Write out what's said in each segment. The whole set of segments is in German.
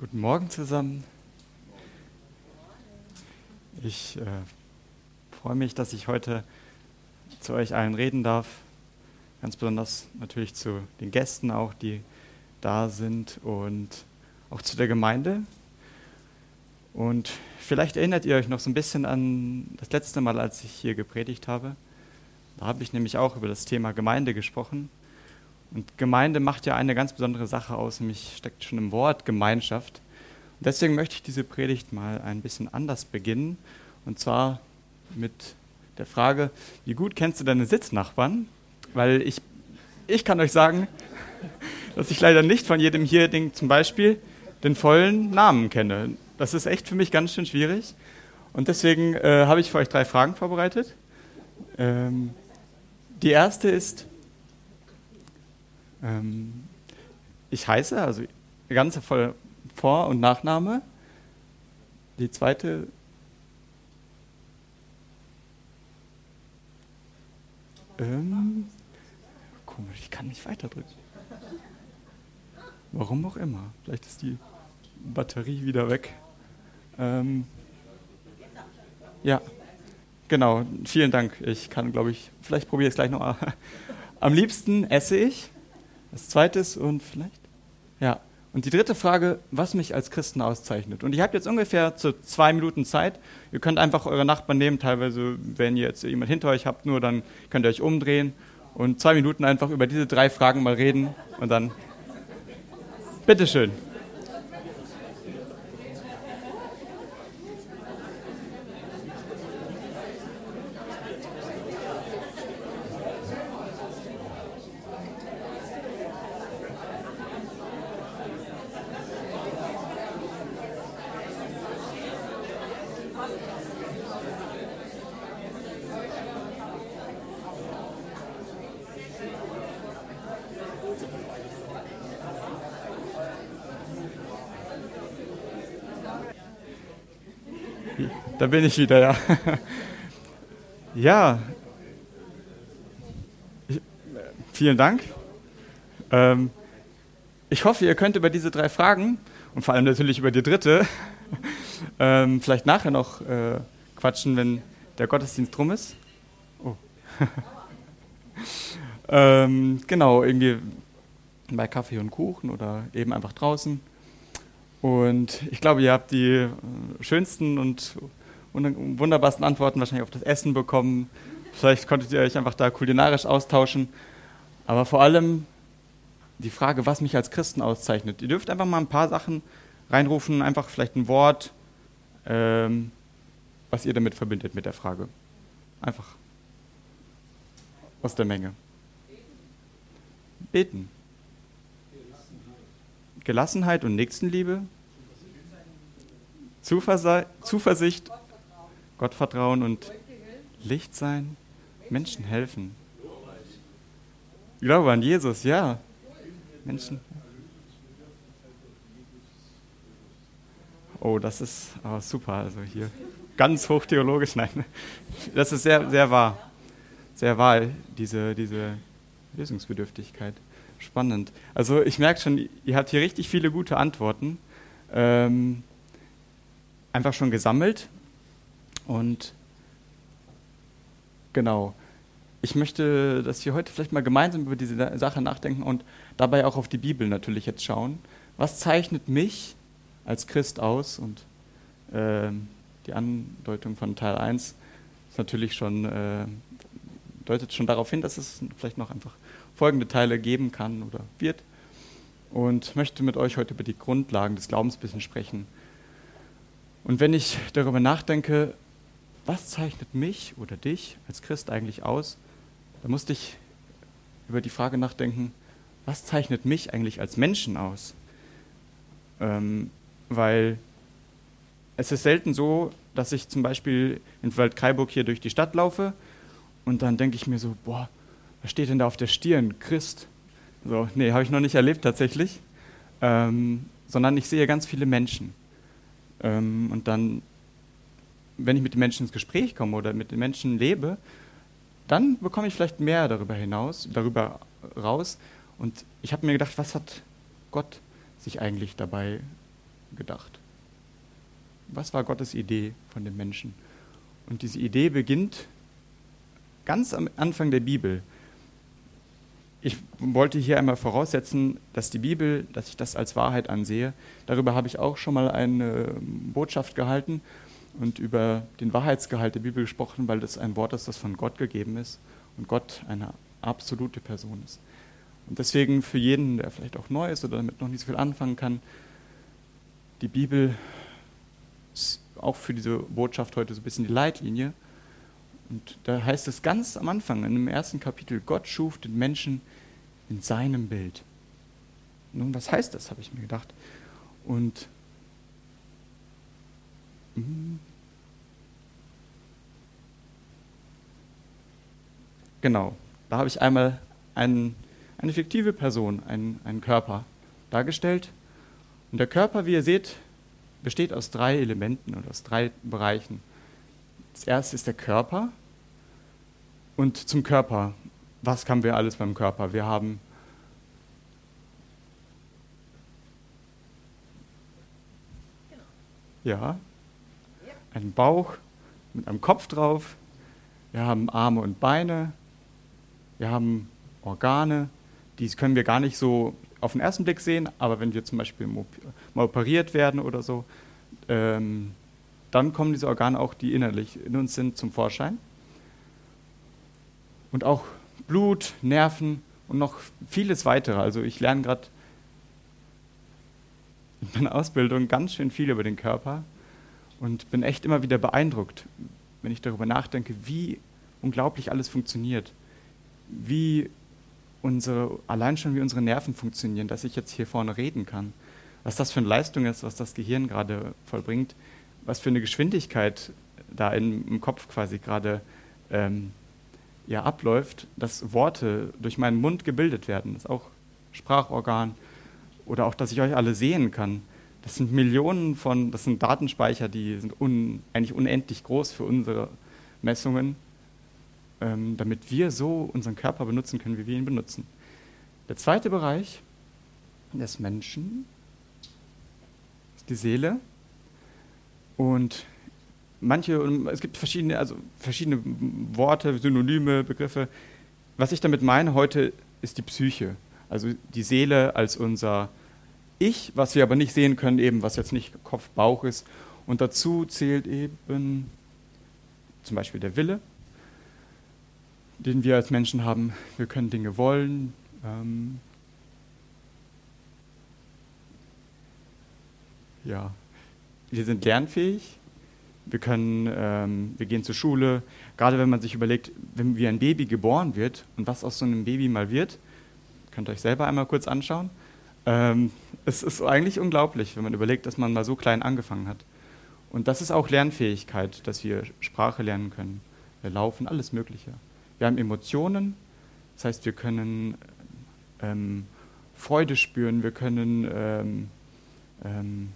Guten Morgen zusammen. Ich äh, freue mich, dass ich heute zu euch allen reden darf. Ganz besonders natürlich zu den Gästen auch, die da sind und auch zu der Gemeinde. Und vielleicht erinnert ihr euch noch so ein bisschen an das letzte Mal, als ich hier gepredigt habe. Da habe ich nämlich auch über das Thema Gemeinde gesprochen. Und Gemeinde macht ja eine ganz besondere Sache aus, nämlich steckt schon im Wort Gemeinschaft. Und deswegen möchte ich diese Predigt mal ein bisschen anders beginnen. Und zwar mit der Frage, wie gut kennst du deine Sitznachbarn? Weil ich, ich kann euch sagen, dass ich leider nicht von jedem hier den, zum Beispiel den vollen Namen kenne. Das ist echt für mich ganz schön schwierig. Und deswegen äh, habe ich für euch drei Fragen vorbereitet. Ähm, die erste ist, ähm, ich heiße, also ganze voll Vor- und Nachname. Die zweite ähm, komisch, ich kann nicht weiterdrücken. Warum auch immer. Vielleicht ist die Batterie wieder weg. Ähm, ja, genau. Vielen Dank. Ich kann, glaube ich, vielleicht probiere ich es gleich noch. Am liebsten esse ich. Das zweite ist und vielleicht? Ja. Und die dritte Frage, was mich als Christen auszeichnet. Und ihr habt jetzt ungefähr zu zwei Minuten Zeit. Ihr könnt einfach eure Nachbarn nehmen. Teilweise, wenn ihr jetzt jemand hinter euch habt, nur dann könnt ihr euch umdrehen und zwei Minuten einfach über diese drei Fragen mal reden. Und dann, bitteschön. Da bin ich wieder, ja. Ja. Ich, vielen Dank. Ähm, ich hoffe, ihr könnt über diese drei Fragen und vor allem natürlich über die dritte ähm, vielleicht nachher noch äh, quatschen, wenn der Gottesdienst drum ist. Oh. ähm, genau, irgendwie bei Kaffee und Kuchen oder eben einfach draußen. Und ich glaube, ihr habt die äh, schönsten und wunderbarsten Antworten wahrscheinlich auf das Essen bekommen. Vielleicht konntet ihr euch einfach da kulinarisch austauschen. Aber vor allem die Frage, was mich als Christen auszeichnet. Ihr dürft einfach mal ein paar Sachen reinrufen, einfach vielleicht ein Wort, ähm, was ihr damit verbindet mit der Frage. Einfach aus der Menge. Beten. Gelassenheit und Nächstenliebe. Zuversicht Gottvertrauen und Licht sein, Menschen helfen. Glaube an Jesus, ja. Menschen. Oh, das ist oh, super. Also hier ganz hochtheologisch, nein. Das ist sehr, sehr wahr. Sehr wahr, diese, diese Lösungsbedürftigkeit. Spannend. Also ich merke schon, ihr habt hier richtig viele gute Antworten. Ähm, einfach schon gesammelt und genau, ich möchte, dass wir heute vielleicht mal gemeinsam über diese Sache nachdenken und dabei auch auf die Bibel natürlich jetzt schauen. Was zeichnet mich als Christ aus? Und äh, die Andeutung von Teil 1 ist natürlich schon, äh, deutet schon darauf hin, dass es vielleicht noch einfach folgende Teile geben kann oder wird. Und möchte mit euch heute über die Grundlagen des Glaubens ein bisschen sprechen. Und wenn ich darüber nachdenke, was zeichnet mich oder dich als Christ eigentlich aus? Da musste ich über die Frage nachdenken, was zeichnet mich eigentlich als Menschen aus? Ähm, weil es ist selten so, dass ich zum Beispiel in Waldkraiburg hier durch die Stadt laufe und dann denke ich mir so, boah, was steht denn da auf der Stirn? Christ. So, nee, habe ich noch nicht erlebt tatsächlich. Ähm, sondern ich sehe ganz viele Menschen. Ähm, und dann wenn ich mit den Menschen ins Gespräch komme oder mit den Menschen lebe, dann bekomme ich vielleicht mehr darüber hinaus, darüber raus. Und ich habe mir gedacht, was hat Gott sich eigentlich dabei gedacht? Was war Gottes Idee von dem Menschen? Und diese Idee beginnt ganz am Anfang der Bibel. Ich wollte hier einmal voraussetzen, dass die Bibel, dass ich das als Wahrheit ansehe. Darüber habe ich auch schon mal eine Botschaft gehalten und über den Wahrheitsgehalt der Bibel gesprochen, weil das ein Wort ist, das von Gott gegeben ist und Gott eine absolute Person ist. Und deswegen für jeden, der vielleicht auch neu ist oder damit noch nicht so viel anfangen kann, die Bibel ist auch für diese Botschaft heute so ein bisschen die Leitlinie. Und da heißt es ganz am Anfang, in dem ersten Kapitel, Gott schuf den Menschen in seinem Bild. Nun, was heißt das, habe ich mir gedacht. Und hm, genau, da habe ich einmal einen, eine fiktive Person, einen, einen Körper dargestellt. Und der Körper, wie ihr seht, besteht aus drei Elementen oder aus drei Bereichen. Das erste ist der Körper. Und zum Körper, was haben wir alles beim Körper? Wir haben ja, einen Bauch mit einem Kopf drauf. Wir haben Arme und Beine. Wir haben Organe. Die können wir gar nicht so auf den ersten Blick sehen, aber wenn wir zum Beispiel mal operiert werden oder so, ähm, dann kommen diese Organe auch, die innerlich in uns sind, zum Vorschein. Und auch Blut, Nerven und noch vieles weitere. Also ich lerne gerade in meiner Ausbildung ganz schön viel über den Körper und bin echt immer wieder beeindruckt, wenn ich darüber nachdenke, wie unglaublich alles funktioniert. Wie unsere, allein schon wie unsere Nerven funktionieren, dass ich jetzt hier vorne reden kann. Was das für eine Leistung ist, was das Gehirn gerade vollbringt, was für eine Geschwindigkeit da im Kopf quasi gerade ähm, ja, abläuft, dass Worte durch meinen Mund gebildet werden. Das ist auch Sprachorgan. Oder auch, dass ich euch alle sehen kann. Das sind Millionen von, das sind Datenspeicher, die sind un, eigentlich unendlich groß für unsere Messungen, ähm, damit wir so unseren Körper benutzen können, wie wir ihn benutzen. Der zweite Bereich des Menschen ist die Seele. Und manche, es gibt verschiedene, also verschiedene Worte, Synonyme, Begriffe. Was ich damit meine heute ist die Psyche. Also die Seele als unser Ich, was wir aber nicht sehen können, eben was jetzt nicht Kopf, Bauch ist. Und dazu zählt eben zum Beispiel der Wille, den wir als Menschen haben. Wir können Dinge wollen. Ähm, ja, wir sind lernfähig. Wir können, ähm, wir gehen zur Schule. Gerade wenn man sich überlegt, wenn wie ein Baby geboren wird und was aus so einem Baby mal wird, könnt ihr euch selber einmal kurz anschauen. Ähm, es ist eigentlich unglaublich, wenn man überlegt, dass man mal so klein angefangen hat. Und das ist auch Lernfähigkeit, dass wir Sprache lernen können. Wir laufen, alles Mögliche. Wir haben Emotionen, das heißt, wir können ähm, Freude spüren, wir können ähm, ähm,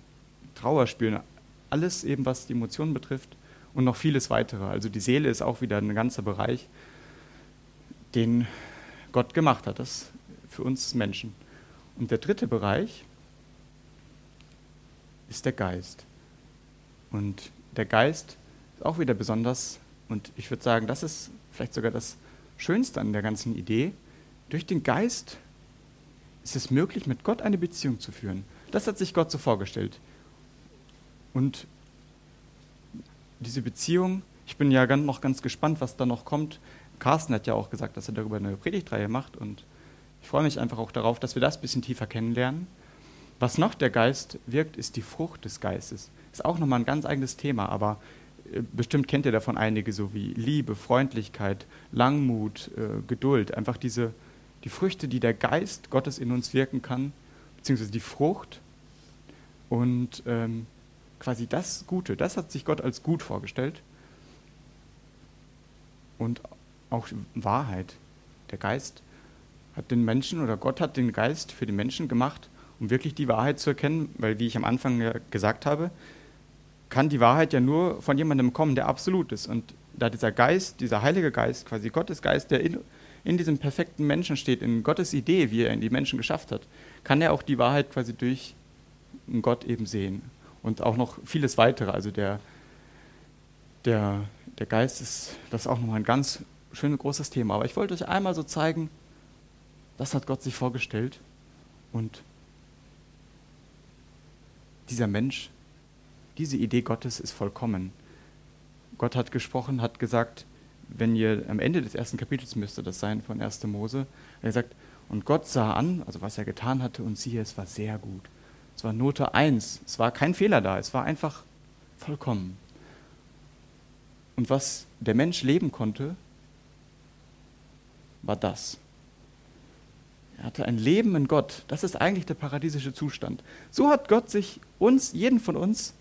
Trauer spüren, alles eben, was die Emotionen betrifft und noch vieles weitere. Also die Seele ist auch wieder ein ganzer Bereich, den Gott gemacht hat, das für uns Menschen. Und der dritte Bereich ist der Geist. Und der Geist ist auch wieder besonders, und ich würde sagen, das ist vielleicht sogar das Schönste an der ganzen Idee, durch den Geist ist es möglich, mit Gott eine Beziehung zu führen. Das hat sich Gott so vorgestellt. Und diese Beziehung, ich bin ja noch ganz gespannt, was da noch kommt. Carsten hat ja auch gesagt, dass er darüber eine Predigtreihe macht und ich freue mich einfach auch darauf, dass wir das ein bisschen tiefer kennenlernen. Was noch der Geist wirkt, ist die Frucht des Geistes. Ist auch nochmal ein ganz eigenes Thema, aber bestimmt kennt ihr davon einige, so wie Liebe, Freundlichkeit, Langmut, äh, Geduld, einfach diese, die Früchte, die der Geist Gottes in uns wirken kann, beziehungsweise die Frucht und ähm, quasi das Gute, das hat sich Gott als gut vorgestellt und auch Wahrheit. Der Geist hat den Menschen oder Gott hat den Geist für den Menschen gemacht, um wirklich die Wahrheit zu erkennen, weil, wie ich am Anfang gesagt habe, kann die Wahrheit ja nur von jemandem kommen, der absolut ist. Und da dieser Geist, dieser Heilige Geist, quasi Gottes Geist, der in, in diesem perfekten Menschen steht, in Gottes Idee, wie er in die Menschen geschafft hat, kann er auch die Wahrheit quasi durch Gott eben sehen. Und auch noch vieles weitere. Also der, der, der Geist ist, das ist auch nochmal ein ganz schönes großes Thema. Aber ich wollte euch einmal so zeigen, das hat Gott sich vorgestellt. Und dieser Mensch, diese Idee Gottes ist vollkommen. Gott hat gesprochen, hat gesagt, wenn ihr am Ende des ersten Kapitels müsste das sein von 1. Mose, er sagt, und Gott sah an, also was er getan hatte, und siehe, es war sehr gut. Es war Note 1. Es war kein Fehler da. Es war einfach vollkommen. Und was der Mensch leben konnte, war das. Er hatte ein Leben in Gott. Das ist eigentlich der paradiesische Zustand. So hat Gott sich uns, jeden von uns,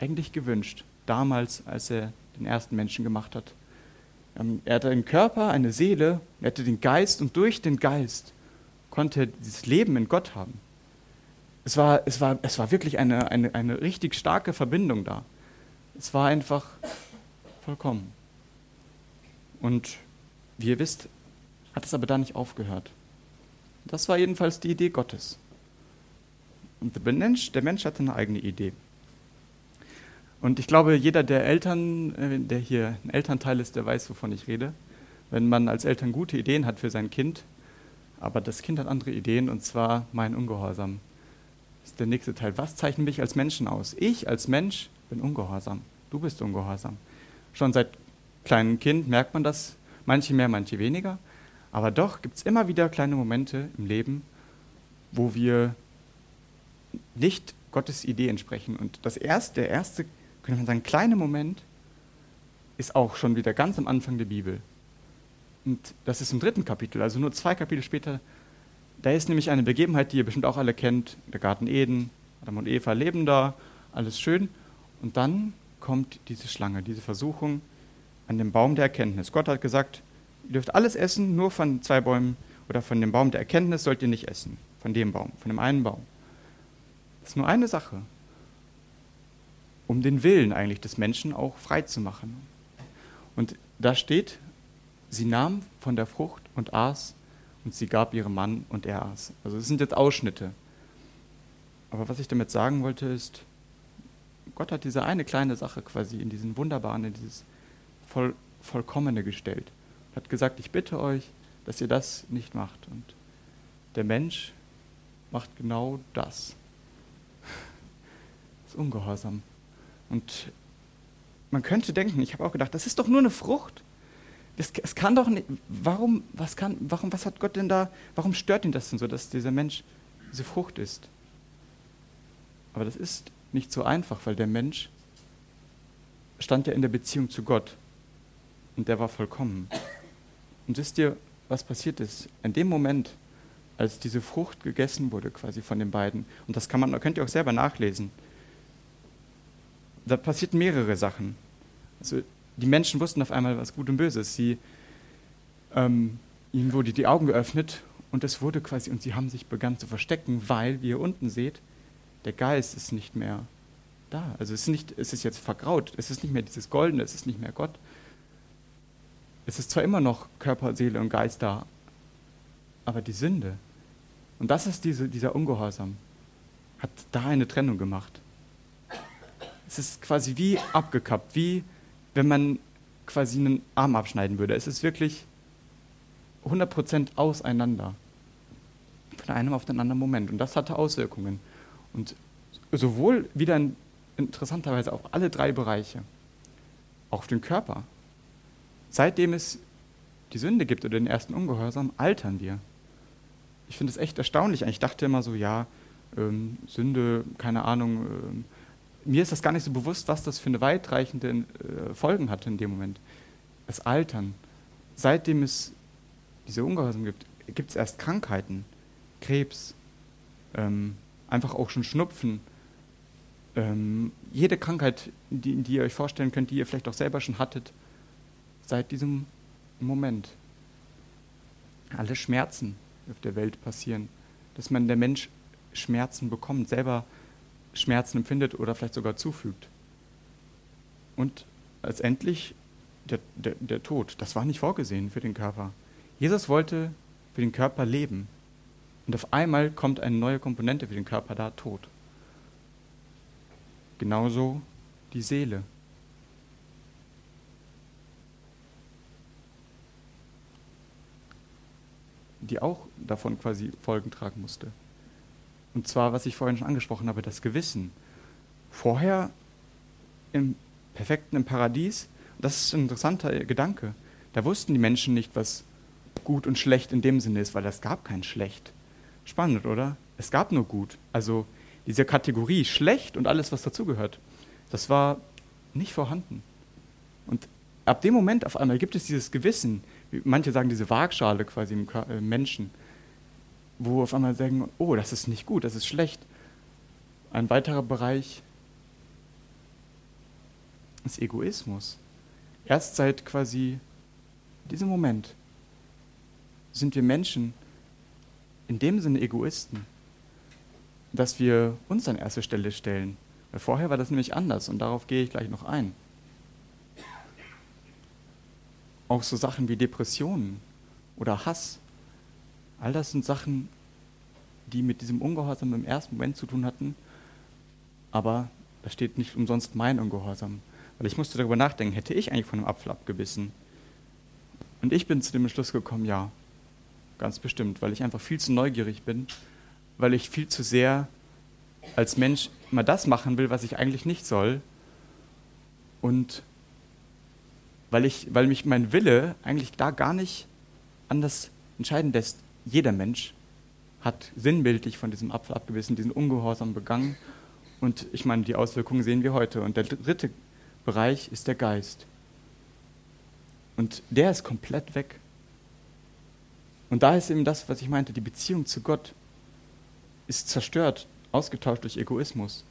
eigentlich gewünscht. Damals, als er den ersten Menschen gemacht hat. Ähm, er hatte einen Körper, eine Seele, er hatte den Geist und durch den Geist konnte er dieses Leben in Gott haben. Es war, es war, es war wirklich eine, eine, eine richtig starke Verbindung da. Es war einfach vollkommen. Und wie ihr wisst, hat es aber da nicht aufgehört. Das war jedenfalls die Idee Gottes. Und der Mensch, der Mensch hatte eine eigene Idee. Und ich glaube, jeder der Eltern, äh, der hier ein Elternteil ist, der weiß, wovon ich rede. Wenn man als Eltern gute Ideen hat für sein Kind, aber das Kind hat andere Ideen, und zwar mein Ungehorsam. Das ist der nächste Teil. Was zeichnet mich als Menschen aus? Ich als Mensch bin ungehorsam. Du bist ungehorsam. Schon seit kleinem Kind merkt man das, manche mehr, manche weniger. Aber doch gibt es immer wieder kleine Momente im Leben, wo wir nicht Gottes Idee entsprechen. Und das erste, der erste könnte man sagen, kleine Moment ist auch schon wieder ganz am Anfang der Bibel. Und das ist im dritten Kapitel, also nur zwei Kapitel später. Da ist nämlich eine Begebenheit, die ihr bestimmt auch alle kennt. Der Garten Eden, Adam und Eva leben da, alles schön. Und dann kommt diese Schlange, diese Versuchung an dem Baum der Erkenntnis. Gott hat gesagt, ihr dürft alles essen, nur von zwei Bäumen oder von dem Baum der Erkenntnis sollt ihr nicht essen. Von dem Baum, von dem einen Baum. Das ist nur eine Sache um den Willen eigentlich des Menschen auch frei zu machen. Und da steht, sie nahm von der Frucht und aß und sie gab ihrem Mann und er aß. Also es sind jetzt Ausschnitte. Aber was ich damit sagen wollte ist, Gott hat diese eine kleine Sache quasi in diesen wunderbaren, in dieses voll, Vollkommene gestellt. Hat gesagt, ich bitte euch, dass ihr das nicht macht. Und der Mensch macht genau das. Das ist ungehorsam. Und man könnte denken, ich habe auch gedacht, das ist doch nur eine Frucht. Das, es kann doch nicht, warum, was kann, warum, was hat Gott denn da, warum stört ihn das denn so, dass dieser Mensch diese Frucht ist? Aber das ist nicht so einfach, weil der Mensch stand ja in der Beziehung zu Gott und der war vollkommen. Und wisst ihr, was passiert ist? In dem Moment, als diese Frucht gegessen wurde, quasi von den beiden, und das kann man, könnt ihr auch selber nachlesen, da passierten mehrere Sachen. Also die Menschen wussten auf einmal, was gut und böse ist. Sie, ähm, ihnen wurde die Augen geöffnet und es wurde quasi, und sie haben sich begann zu verstecken, weil, wie ihr unten seht, der Geist ist nicht mehr da. Also es ist, nicht, es ist jetzt vergraut, es ist nicht mehr dieses Goldene, es ist nicht mehr Gott. Es ist zwar immer noch Körper, Seele und Geist da, aber die Sünde, und das ist diese, dieser Ungehorsam, hat da eine Trennung gemacht. Es ist quasi wie abgekappt, wie wenn man quasi einen Arm abschneiden würde. Es ist wirklich 100% auseinander. Von einem auf den anderen Moment. Und das hatte Auswirkungen. Und sowohl wieder in, interessanterweise auf alle drei Bereiche. Auch auf den Körper. Seitdem es die Sünde gibt oder den ersten Ungehorsam, altern wir. Ich finde es echt erstaunlich. Ich dachte immer so, ja, ähm, Sünde, keine Ahnung, ähm, mir ist das gar nicht so bewusst, was das für eine weitreichende äh, Folgen hatte in dem Moment. Das Altern. Seitdem es diese Ungehorsam gibt, gibt es erst Krankheiten, Krebs, ähm, einfach auch schon Schnupfen. Ähm, jede Krankheit, die, die ihr euch vorstellen könnt, die ihr vielleicht auch selber schon hattet, seit diesem Moment. Alle Schmerzen auf der Welt passieren, dass man der Mensch Schmerzen bekommt, selber Schmerzen empfindet oder vielleicht sogar zufügt. Und letztendlich der, der, der Tod. Das war nicht vorgesehen für den Körper. Jesus wollte für den Körper leben. Und auf einmal kommt eine neue Komponente für den Körper da, Tod. genauso die Seele. die auch davon quasi Folgen tragen musste. Und zwar, was ich vorhin schon angesprochen habe, das Gewissen. Vorher im perfekten im Paradies, das ist ein interessanter Gedanke. Da wussten die Menschen nicht, was gut und schlecht in dem Sinne ist, weil es gab kein schlecht. Spannend, oder? Es gab nur gut. Also diese Kategorie schlecht und alles, was dazugehört, das war nicht vorhanden. Und ab dem Moment auf einmal gibt es dieses Gewissen, manche sagen diese Waagschale quasi im äh, Menschen, wo auf einmal sagen, oh, das ist nicht gut, das ist schlecht. Ein weiterer Bereich ist Egoismus. Erst seit quasi diesem Moment sind wir Menschen in dem Sinne Egoisten, dass wir uns an erste Stelle stellen. Weil vorher war das nämlich anders und darauf gehe ich gleich noch ein. Auch so Sachen wie Depressionen oder Hass. All das sind Sachen, die mit diesem Ungehorsam im ersten Moment zu tun hatten. Aber da steht nicht umsonst mein Ungehorsam. Weil ich musste darüber nachdenken, hätte ich eigentlich von einem Apfel abgebissen? Und ich bin zu dem Entschluss gekommen, ja, ganz bestimmt, weil ich einfach viel zu neugierig bin, weil ich viel zu sehr als Mensch immer das machen will, was ich eigentlich nicht soll. Und weil, ich, weil mich mein Wille eigentlich da gar nicht anders entscheiden lässt. Jeder Mensch hat sinnbildlich von diesem Apfel abgebissen, diesen Ungehorsam begangen. Und ich meine, die Auswirkungen sehen wir heute. Und der dritte Bereich ist der Geist. Und der ist komplett weg. Und da ist eben das, was ich meinte, die Beziehung zu Gott ist zerstört, ausgetauscht durch Egoismus.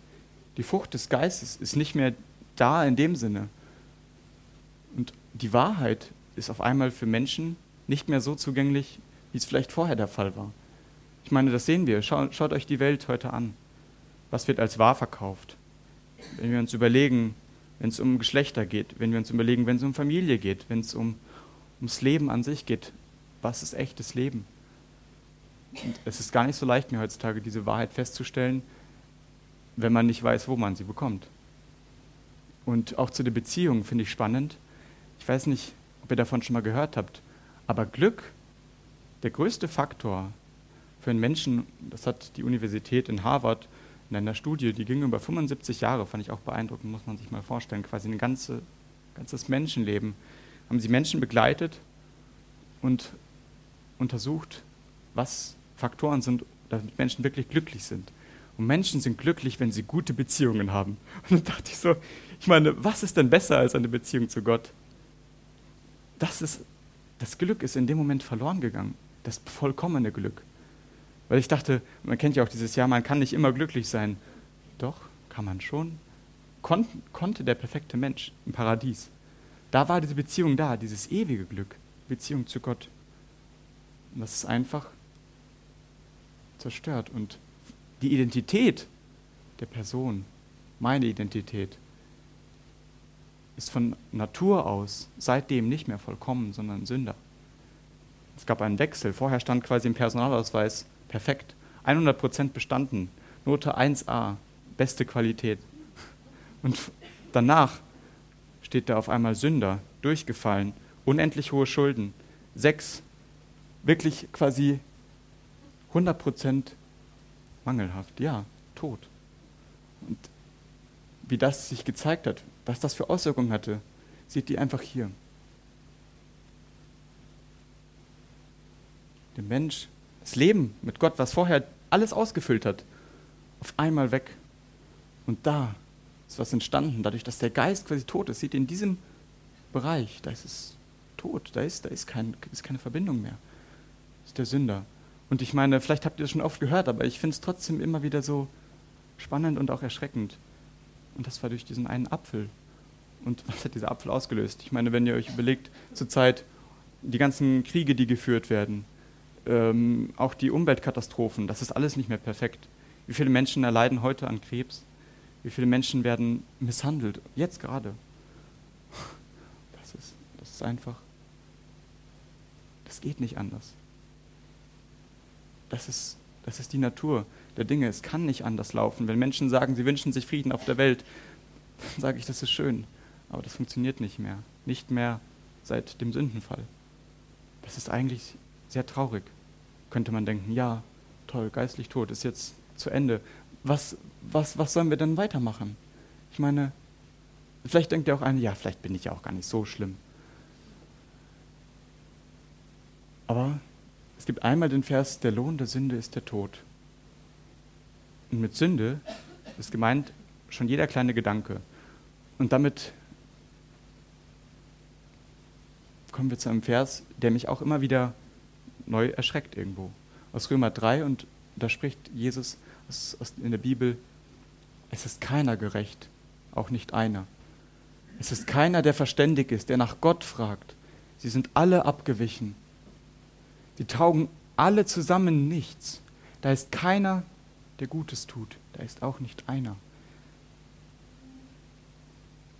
Die Frucht des Geistes ist nicht mehr da in dem Sinne. Und die Wahrheit ist auf einmal für Menschen nicht mehr so zugänglich, wie es vielleicht vorher der Fall war. Ich meine, das sehen wir. Schaut, schaut euch die Welt heute an. Was wird als wahr verkauft? Wenn wir uns überlegen, wenn es um Geschlechter geht, wenn wir uns überlegen, wenn es um Familie geht, wenn es um, ums Leben an sich geht, was ist echtes Leben? Und es ist gar nicht so leicht, mir heutzutage diese Wahrheit festzustellen, wenn man nicht weiß, wo man sie bekommt. Und auch zu der Beziehung finde ich spannend. Ich weiß nicht, ob ihr davon schon mal gehört habt, aber Glück, der größte Faktor für einen Menschen, das hat die Universität in Harvard in einer Studie, die ging über 75 Jahre, fand ich auch beeindruckend, muss man sich mal vorstellen, quasi ein ganze, ganzes Menschenleben, haben sie Menschen begleitet und untersucht, was Faktoren sind, damit Menschen wirklich glücklich sind. Und Menschen sind glücklich, wenn sie gute Beziehungen haben. Und dann dachte ich so, ich meine, was ist denn besser als eine Beziehung zu Gott? das ist, das Glück ist in dem Moment verloren gegangen. Das vollkommene Glück. Weil ich dachte, man kennt ja auch dieses Jahr, man kann nicht immer glücklich sein. Doch, kann man schon. Kon konnte der perfekte Mensch im Paradies. Da war diese Beziehung da, dieses ewige Glück, Beziehung zu Gott. Und das ist einfach zerstört. Und die Identität der Person, meine Identität, ist von Natur aus seitdem nicht mehr vollkommen, sondern Sünder. Es gab einen Wechsel. Vorher stand quasi im Personalausweis perfekt, 100% bestanden, Note 1a, beste Qualität. Und danach steht da auf einmal Sünder, durchgefallen, unendlich hohe Schulden, sechs, wirklich quasi 100% mangelhaft, ja, tot. Und wie das sich gezeigt hat, was das für Auswirkungen hatte, seht ihr einfach hier. Der Mensch, das Leben mit Gott, was vorher alles ausgefüllt hat, auf einmal weg. Und da ist was entstanden, dadurch, dass der Geist quasi tot ist. Ihr, in diesem Bereich, da ist es tot, da ist, da ist, kein, ist keine Verbindung mehr. Das ist der Sünder. Und ich meine, vielleicht habt ihr das schon oft gehört, aber ich finde es trotzdem immer wieder so spannend und auch erschreckend. Und das war durch diesen einen Apfel. Und was hat dieser Apfel ausgelöst? Ich meine, wenn ihr euch überlegt, zurzeit die ganzen Kriege, die geführt werden, ähm, auch die Umweltkatastrophen, das ist alles nicht mehr perfekt. Wie viele Menschen erleiden heute an Krebs? Wie viele Menschen werden misshandelt? Jetzt gerade. Das ist, das ist einfach. Das geht nicht anders. Das ist, das ist die Natur. der Dinge. Es kann nicht anders laufen. Wenn Menschen sagen, sie wünschen sich Frieden auf der Welt, dann sage ich, das ist schön. Aber das funktioniert nicht mehr. Nicht mehr seit dem Sündenfall. Das ist eigentlich sehr traurig. Könnte man denken, ja, toll, geistlich tot, ist jetzt zu Ende. Was, was, was sollen wir denn weitermachen? Ich meine, vielleicht denkt ja auch einer, ja, vielleicht bin ich ja auch gar nicht so schlimm. Aber es gibt einmal den Vers, der Lohn der Sünde ist der Tod. Und mit Sünde ist gemeint schon jeder kleine Gedanke. Und damit kommen wir zu einem Vers, der mich auch immer wieder neu erschreckt irgendwo. Aus Römer 3 und da spricht Jesus in der Bibel, es ist keiner gerecht, auch nicht einer. Es ist keiner, der verständig ist, der nach Gott fragt. Sie sind alle abgewichen. Sie taugen alle zusammen nichts. Da ist keiner, der Gutes tut. Da ist auch nicht einer.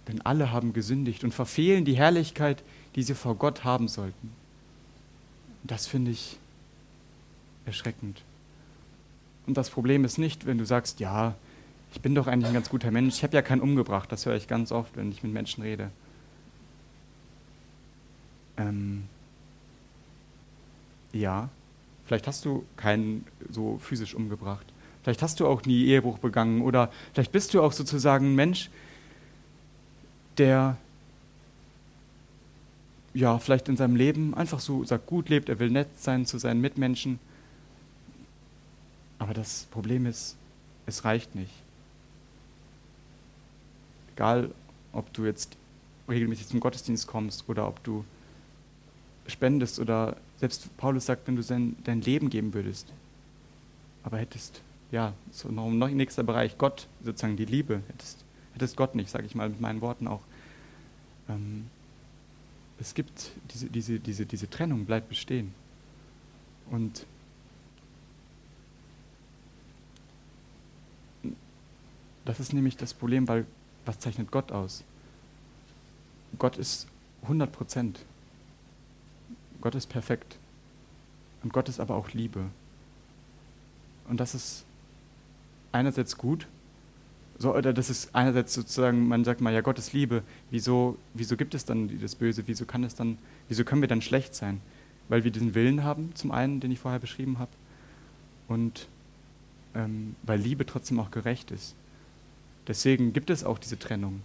Denn alle haben gesündigt und verfehlen die Herrlichkeit, die sie vor Gott haben sollten. Das finde ich erschreckend. Und das Problem ist nicht, wenn du sagst, ja, ich bin doch eigentlich ein ganz guter Mensch, ich habe ja keinen umgebracht, das höre ich ganz oft, wenn ich mit Menschen rede. Ähm, ja, vielleicht hast du keinen so physisch umgebracht. Vielleicht hast du auch nie Ehebruch begangen oder vielleicht bist du auch sozusagen ein Mensch, der ja, vielleicht in seinem Leben einfach so sagt, gut lebt, er will nett sein zu seinen Mitmenschen. Aber das Problem ist, es reicht nicht. Egal, ob du jetzt regelmäßig zum Gottesdienst kommst oder ob du spendest oder selbst Paulus sagt, wenn du sein, dein Leben geben würdest, aber hättest, ja, so noch, noch nächster Bereich, Gott, sozusagen die Liebe, hättest, hättest Gott nicht, sage ich mal mit meinen Worten auch. Ähm, es gibt diese, diese, diese, diese Trennung, bleibt bestehen. Und das ist nämlich das Problem, weil was zeichnet Gott aus? Gott ist 100 Prozent. Gott ist perfekt. Und Gott ist aber auch Liebe. Und das ist einerseits gut, so, oder das ist einerseits sozusagen, man sagt mal, ja, Gott ist Liebe, wieso, wieso gibt es dann das Böse, wieso kann es dann, wieso können wir dann schlecht sein? Weil wir diesen Willen haben, zum einen, den ich vorher beschrieben habe, und ähm, weil Liebe trotzdem auch gerecht ist. Deswegen gibt es auch diese Trennung.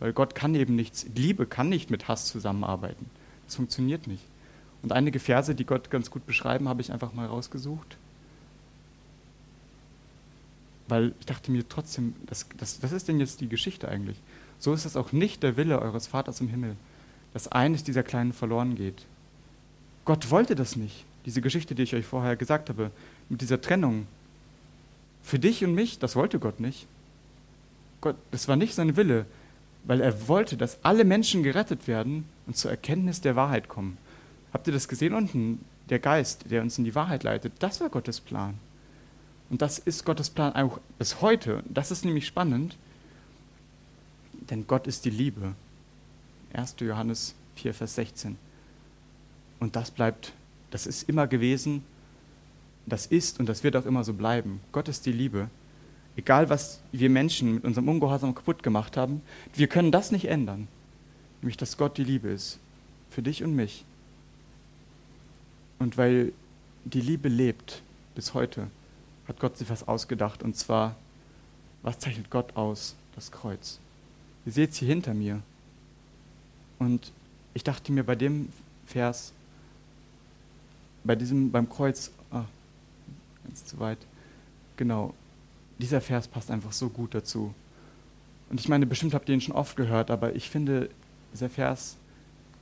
Weil Gott kann eben nichts, Liebe kann nicht mit Hass zusammenarbeiten. Das funktioniert nicht. Und einige Verse, die Gott ganz gut beschreiben, habe ich einfach mal rausgesucht weil ich dachte mir trotzdem, das, das, was ist denn jetzt die Geschichte eigentlich? So ist es auch nicht der Wille eures Vaters im Himmel, dass eines dieser Kleinen verloren geht. Gott wollte das nicht. Diese Geschichte, die ich euch vorher gesagt habe, mit dieser Trennung. Für dich und mich, das wollte Gott nicht. Gott, das war nicht sein Wille, weil er wollte, dass alle Menschen gerettet werden und zur Erkenntnis der Wahrheit kommen. Habt ihr das gesehen unten? Der Geist, der uns in die Wahrheit leitet, das war Gottes Plan. Und das ist Gottes Plan auch bis heute. Das ist nämlich spannend, denn Gott ist die Liebe. 1. Johannes 4, Vers 16. Und das bleibt, das ist immer gewesen, das ist und das wird auch immer so bleiben. Gott ist die Liebe. Egal, was wir Menschen mit unserem Ungehorsam kaputt gemacht haben, wir können das nicht ändern. Nämlich, dass Gott die Liebe ist. Für dich und mich. Und weil die Liebe lebt bis heute, hat Gott sich was ausgedacht. Und zwar, was zeichnet Gott aus? Das Kreuz. Ihr seht es hier hinter mir. Und ich dachte mir bei dem Vers, bei diesem, beim Kreuz, ah, ganz zu weit, genau, dieser Vers passt einfach so gut dazu. Und ich meine, bestimmt habt ihr ihn schon oft gehört, aber ich finde, dieser Vers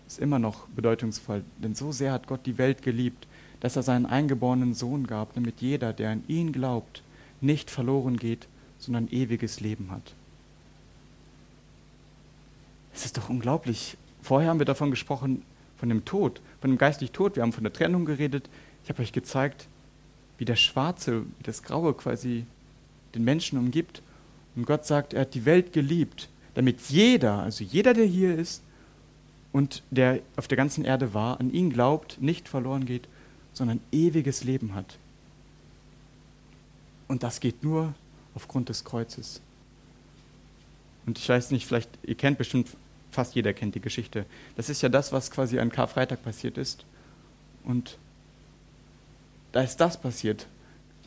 ist immer noch bedeutungsvoll, denn so sehr hat Gott die Welt geliebt, dass er seinen eingeborenen Sohn gab, damit jeder, der an ihn glaubt, nicht verloren geht, sondern ewiges Leben hat. Es ist doch unglaublich. Vorher haben wir davon gesprochen, von dem Tod, von dem geistlichen Tod. Wir haben von der Trennung geredet. Ich habe euch gezeigt, wie das Schwarze, wie das Graue quasi den Menschen umgibt. Und Gott sagt, er hat die Welt geliebt, damit jeder, also jeder, der hier ist und der auf der ganzen Erde war, an ihn glaubt, nicht verloren geht, sondern ewiges Leben hat. Und das geht nur aufgrund des Kreuzes. Und ich weiß nicht, vielleicht, ihr kennt bestimmt, fast jeder kennt die Geschichte. Das ist ja das, was quasi an Karfreitag passiert ist. Und da ist das passiert,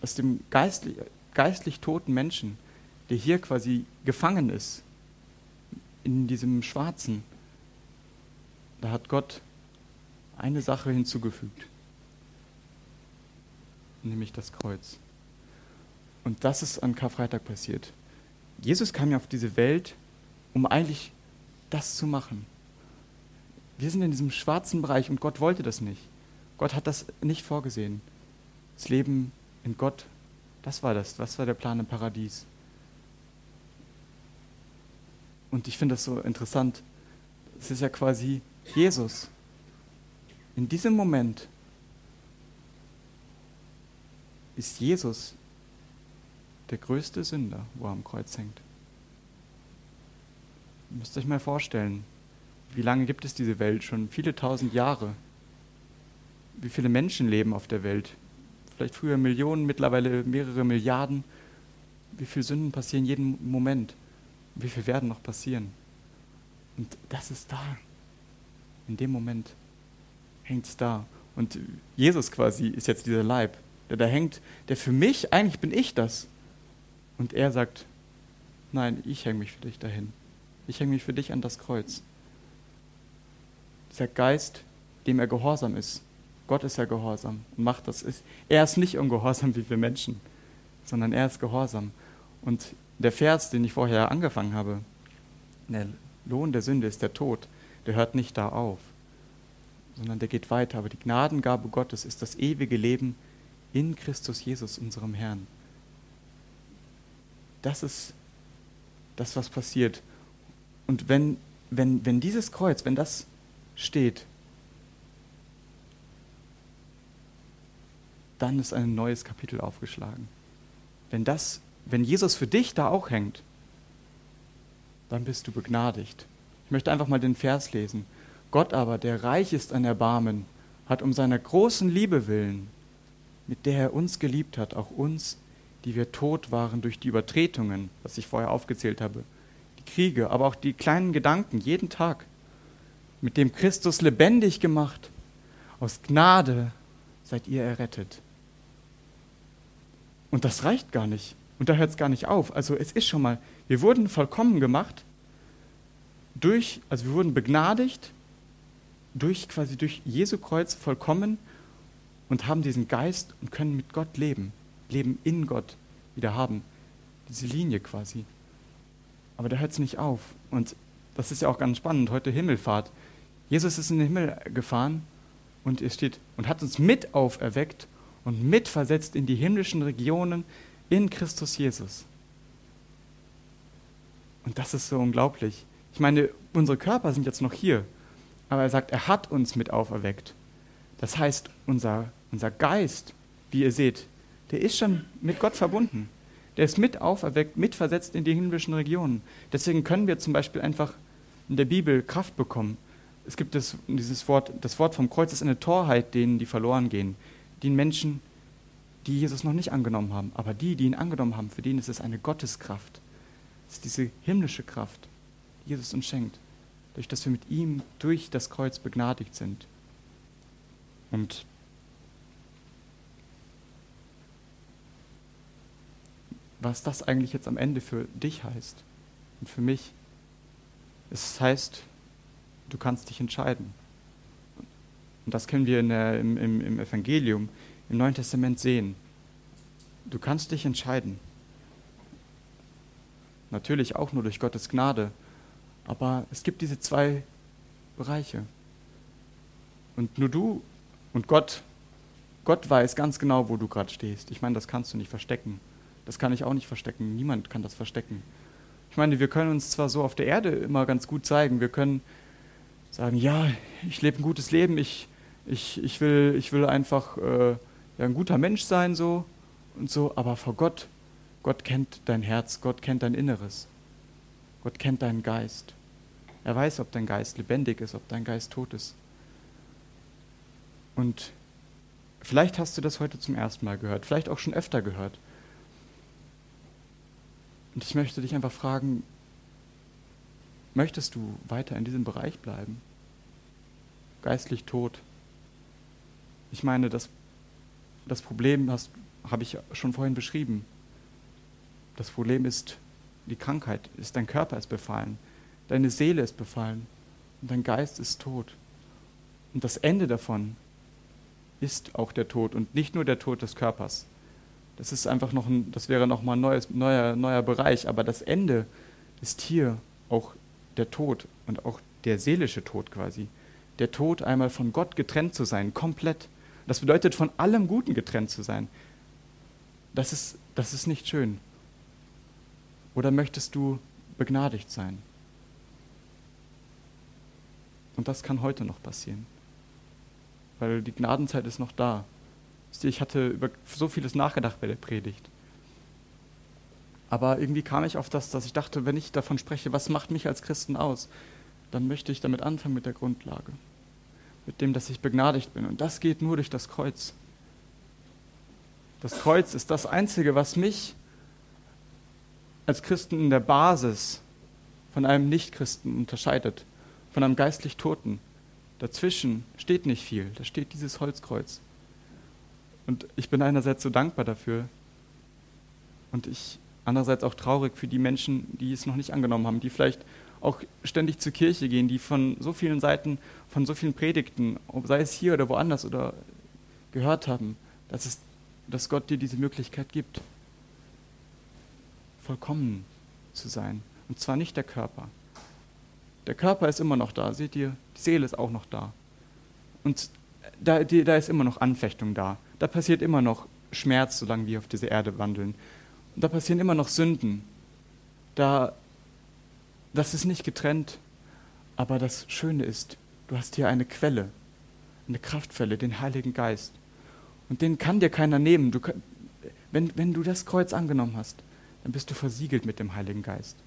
aus dem geistlich, geistlich toten Menschen, der hier quasi gefangen ist, in diesem Schwarzen. Da hat Gott eine Sache hinzugefügt, nämlich das Kreuz. Und das ist an Karfreitag passiert. Jesus kam ja auf diese Welt, um eigentlich das zu machen. Wir sind in diesem schwarzen Bereich und Gott wollte das nicht. Gott hat das nicht vorgesehen. Das Leben in Gott, das war das. Das war der Plan im Paradies. Und ich finde das so interessant. Es ist ja quasi Jesus. In diesem Moment ist Jesus der größte Sünder, wo er am Kreuz hängt. Ihr müsst euch mal vorstellen, wie lange gibt es diese Welt? Schon viele tausend Jahre. Wie viele Menschen leben auf der Welt? Vielleicht früher Millionen, mittlerweile mehrere Milliarden. Wie viele Sünden passieren jeden Moment? Wie viel werden noch passieren? Und das ist da. In dem Moment hängt es da. Und Jesus quasi ist jetzt dieser Leib, der da hängt, der für mich, eigentlich bin ich das. Und er sagt, nein, ich hänge mich für dich dahin. Ich hänge mich für dich an das Kreuz. Dieser Geist, dem er gehorsam ist. Gott ist ja gehorsam und macht das. Er ist nicht ungehorsam wie wir Menschen, sondern er ist gehorsam. Und der Vers, den ich vorher angefangen habe, der Lohn der Sünde ist der Tod, der hört nicht da auf, sondern der geht weiter. Aber die Gnadengabe Gottes ist das ewige Leben in Christus Jesus, unserem Herrn. Das ist das, was passiert. Und wenn, wenn, wenn dieses Kreuz, wenn das steht, dann ist ein neues Kapitel aufgeschlagen. Wenn, das, wenn Jesus für dich da auch hängt, dann bist du begnadigt. Ich möchte einfach mal den Vers lesen. Gott aber, der reich ist an Erbarmen, hat um seiner großen Liebe willen, mit der er uns geliebt hat, auch uns die wir tot waren durch die Übertretungen, was ich vorher aufgezählt habe, die Kriege, aber auch die kleinen Gedanken jeden Tag, mit dem Christus lebendig gemacht. Aus Gnade seid ihr errettet. Und das reicht gar nicht. Und da hört es gar nicht auf. Also es ist schon mal, wir wurden vollkommen gemacht durch, also wir wurden begnadigt durch quasi durch Jesu Kreuz vollkommen und haben diesen Geist und können mit Gott leben. Leben in Gott wieder haben. Diese Linie quasi. Aber da hört es nicht auf. Und das ist ja auch ganz spannend. Heute Himmelfahrt. Jesus ist in den Himmel gefahren und er steht und hat uns mit auferweckt und mitversetzt in die himmlischen Regionen in Christus Jesus. Und das ist so unglaublich. Ich meine, unsere Körper sind jetzt noch hier, aber er sagt, er hat uns mit auferweckt. Das heißt, unser, unser Geist, wie ihr seht, der ist schon mit Gott verbunden. Der ist mit auferweckt, mitversetzt in die himmlischen Regionen. Deswegen können wir zum Beispiel einfach in der Bibel Kraft bekommen. Es gibt das, dieses Wort, das Wort vom Kreuz ist eine Torheit denen, die verloren gehen. Den Menschen, die Jesus noch nicht angenommen haben. Aber die, die ihn angenommen haben, für denen ist es eine Gotteskraft. Es ist diese himmlische Kraft, die Jesus uns schenkt. Durch dass wir mit ihm durch das Kreuz begnadigt sind. Und was das eigentlich jetzt am Ende für dich heißt und für mich. Es heißt, du kannst dich entscheiden. Und das können wir der, im, im, im Evangelium, im Neuen Testament sehen. Du kannst dich entscheiden. Natürlich auch nur durch Gottes Gnade. Aber es gibt diese zwei Bereiche. Und nur du und Gott, Gott weiß ganz genau, wo du gerade stehst. Ich meine, das kannst du nicht verstecken. Das kann ich auch nicht verstecken. Niemand kann das verstecken. Ich meine, wir können uns zwar so auf der Erde immer ganz gut zeigen. Wir können sagen, ja, ich lebe ein gutes Leben, ich, ich, ich, will, ich will einfach äh, ja, ein guter Mensch sein, so und so, aber vor Gott, Gott kennt dein Herz, Gott kennt dein Inneres. Gott kennt deinen Geist. Er weiß, ob dein Geist lebendig ist, ob dein Geist tot ist. Und vielleicht hast du das heute zum ersten Mal gehört, vielleicht auch schon öfter gehört. Und ich möchte dich einfach fragen, möchtest du weiter in diesem Bereich bleiben? Geistlich tot. Ich meine, das, das Problem habe ich schon vorhin beschrieben. Das Problem ist die Krankheit, ist dein Körper ist befallen, deine Seele ist befallen und dein Geist ist tot. Und das Ende davon ist auch der Tod und nicht nur der Tod des Körpers. Das ist einfach noch ein, das wäre noch mal ein neues, neuer, neuer Bereich, aber das Ende ist hier auch der Tod und auch der seelische Tod quasi. Der Tod einmal von Gott getrennt zu sein, komplett. Das bedeutet von allem Guten getrennt zu sein. Das ist, das ist nicht schön. Oder möchtest du begnadigt sein? Und das kann heute noch passieren weil die Gnadenzeit ist noch da. Ich hatte über so vieles nachgedacht bei der Predigt. Aber irgendwie kam ich auf das, dass ich dachte, wenn ich davon spreche, was macht mich als Christen aus, dann möchte ich damit anfangen mit der Grundlage. Mit dem, dass ich begnadigt bin. Und das geht nur durch das Kreuz. Das Kreuz ist das Einzige, was mich als Christen in der Basis von einem Nichtchristen unterscheidet, von einem geistlich Toten. Dazwischen steht nicht viel, da steht dieses Holzkreuz. Und ich bin einerseits so dankbar dafür und ich andererseits auch traurig für die Menschen, die es noch nicht angenommen haben, die vielleicht auch ständig zur Kirche gehen, die von so vielen Seiten, von so vielen Predigten, sei es hier oder woanders oder gehört haben, dass, es, dass Gott dir diese Möglichkeit gibt, vollkommen zu sein. Und zwar nicht der Körper, der Körper ist immer noch da, seht ihr? Die Seele ist auch noch da. Und da, da ist immer noch Anfechtung da. Da passiert immer noch Schmerz, solange wir auf dieser Erde wandeln. Und da passieren immer noch Sünden. Da, das ist nicht getrennt. Aber das Schöne ist, du hast hier eine Quelle, eine Kraftquelle, den Heiligen Geist. Und den kann dir keiner nehmen. Du, wenn, wenn du das Kreuz angenommen hast, dann bist du versiegelt mit dem Heiligen Geist.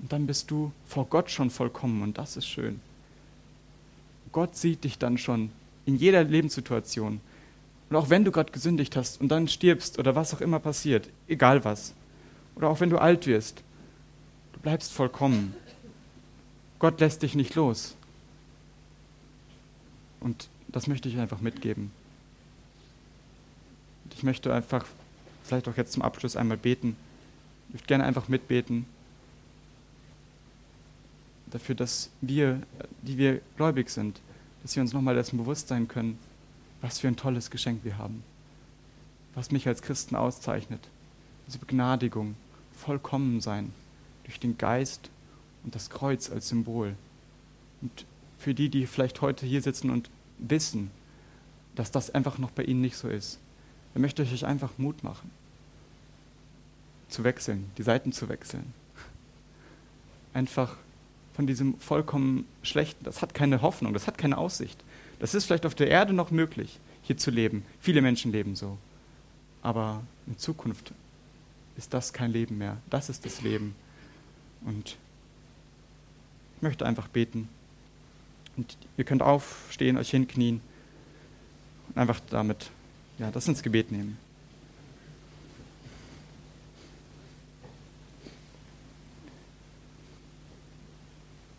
Und dann bist du vor Gott schon vollkommen und das ist schön. Gott sieht dich dann schon in jeder Lebenssituation. Und auch wenn du Gott gesündigt hast und dann stirbst oder was auch immer passiert, egal was, oder auch wenn du alt wirst, du bleibst vollkommen. Gott lässt dich nicht los. Und das möchte ich einfach mitgeben. Und ich möchte einfach, vielleicht auch jetzt zum Abschluss einmal beten. Ich würde gerne einfach mitbeten dafür, dass wir, die wir gläubig sind, dass wir uns nochmal dessen bewusst sein können, was für ein tolles Geschenk wir haben, was mich als Christen auszeichnet. Diese Begnadigung, vollkommen sein durch den Geist und das Kreuz als Symbol. Und für die, die vielleicht heute hier sitzen und wissen, dass das einfach noch bei ihnen nicht so ist, dann möchte ich euch einfach Mut machen, zu wechseln, die Seiten zu wechseln. Einfach von diesem vollkommen Schlechten. Das hat keine Hoffnung, das hat keine Aussicht. Das ist vielleicht auf der Erde noch möglich, hier zu leben. Viele Menschen leben so. Aber in Zukunft ist das kein Leben mehr. Das ist das Leben. Und ich möchte einfach beten. Und ihr könnt aufstehen, euch hinknien und einfach damit ja, das ins Gebet nehmen.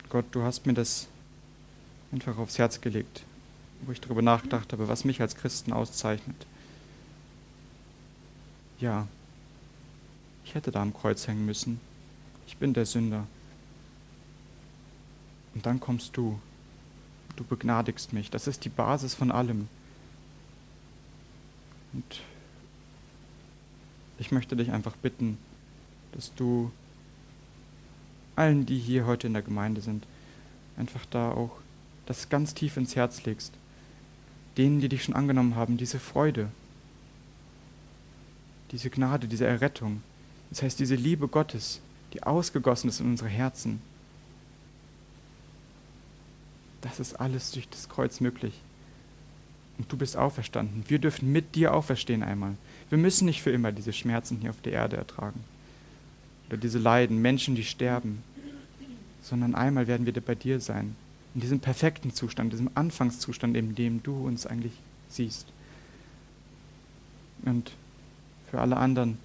Gott, du hast mir das einfach aufs Herz gelegt, wo ich darüber nachgedacht habe, was mich als Christen auszeichnet. Ja, ich hätte da am Kreuz hängen müssen. Ich bin der Sünder. Und dann kommst du. Du begnadigst mich. Das ist die Basis von allem. Und ich möchte dich einfach bitten, dass du allen, die hier heute in der Gemeinde sind, einfach da auch das ganz tief ins Herz legst. Denen, die dich schon angenommen haben, diese Freude, diese Gnade, diese Errettung. Das heißt, diese Liebe Gottes, die ausgegossen ist in unsere Herzen. Das ist alles durch das Kreuz möglich. Und du bist auferstanden. Wir dürfen mit dir auferstehen einmal. Wir müssen nicht für immer diese Schmerzen hier auf der Erde ertragen oder diese Leiden, Menschen, die sterben, sondern einmal werden wir bei dir sein, in diesem perfekten Zustand, diesem Anfangszustand, in dem du uns eigentlich siehst. Und für alle anderen,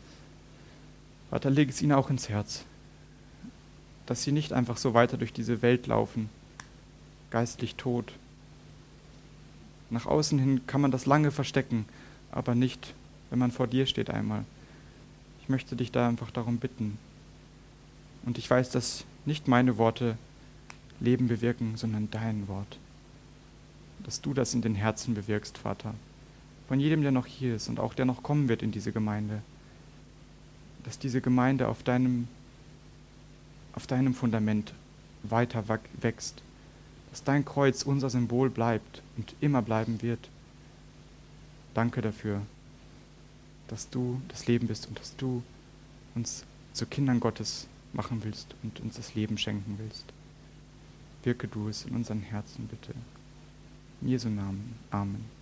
Vater, leg es ihnen auch ins Herz, dass sie nicht einfach so weiter durch diese Welt laufen, geistlich tot. Nach außen hin kann man das lange verstecken, aber nicht, wenn man vor dir steht einmal. Ich möchte dich da einfach darum bitten. Und ich weiß, dass nicht meine Worte Leben bewirken, sondern dein Wort. Dass du das in den Herzen bewirkst, Vater. Von jedem, der noch hier ist und auch der noch kommen wird in diese Gemeinde. Dass diese Gemeinde auf deinem, auf deinem Fundament weiter wächst. Dass dein Kreuz unser Symbol bleibt und immer bleiben wird. Danke dafür, dass du das Leben bist und dass du uns zu Kindern Gottes machen willst und uns das Leben schenken willst. Wirke du es in unseren Herzen bitte. In Jesu Namen. Amen.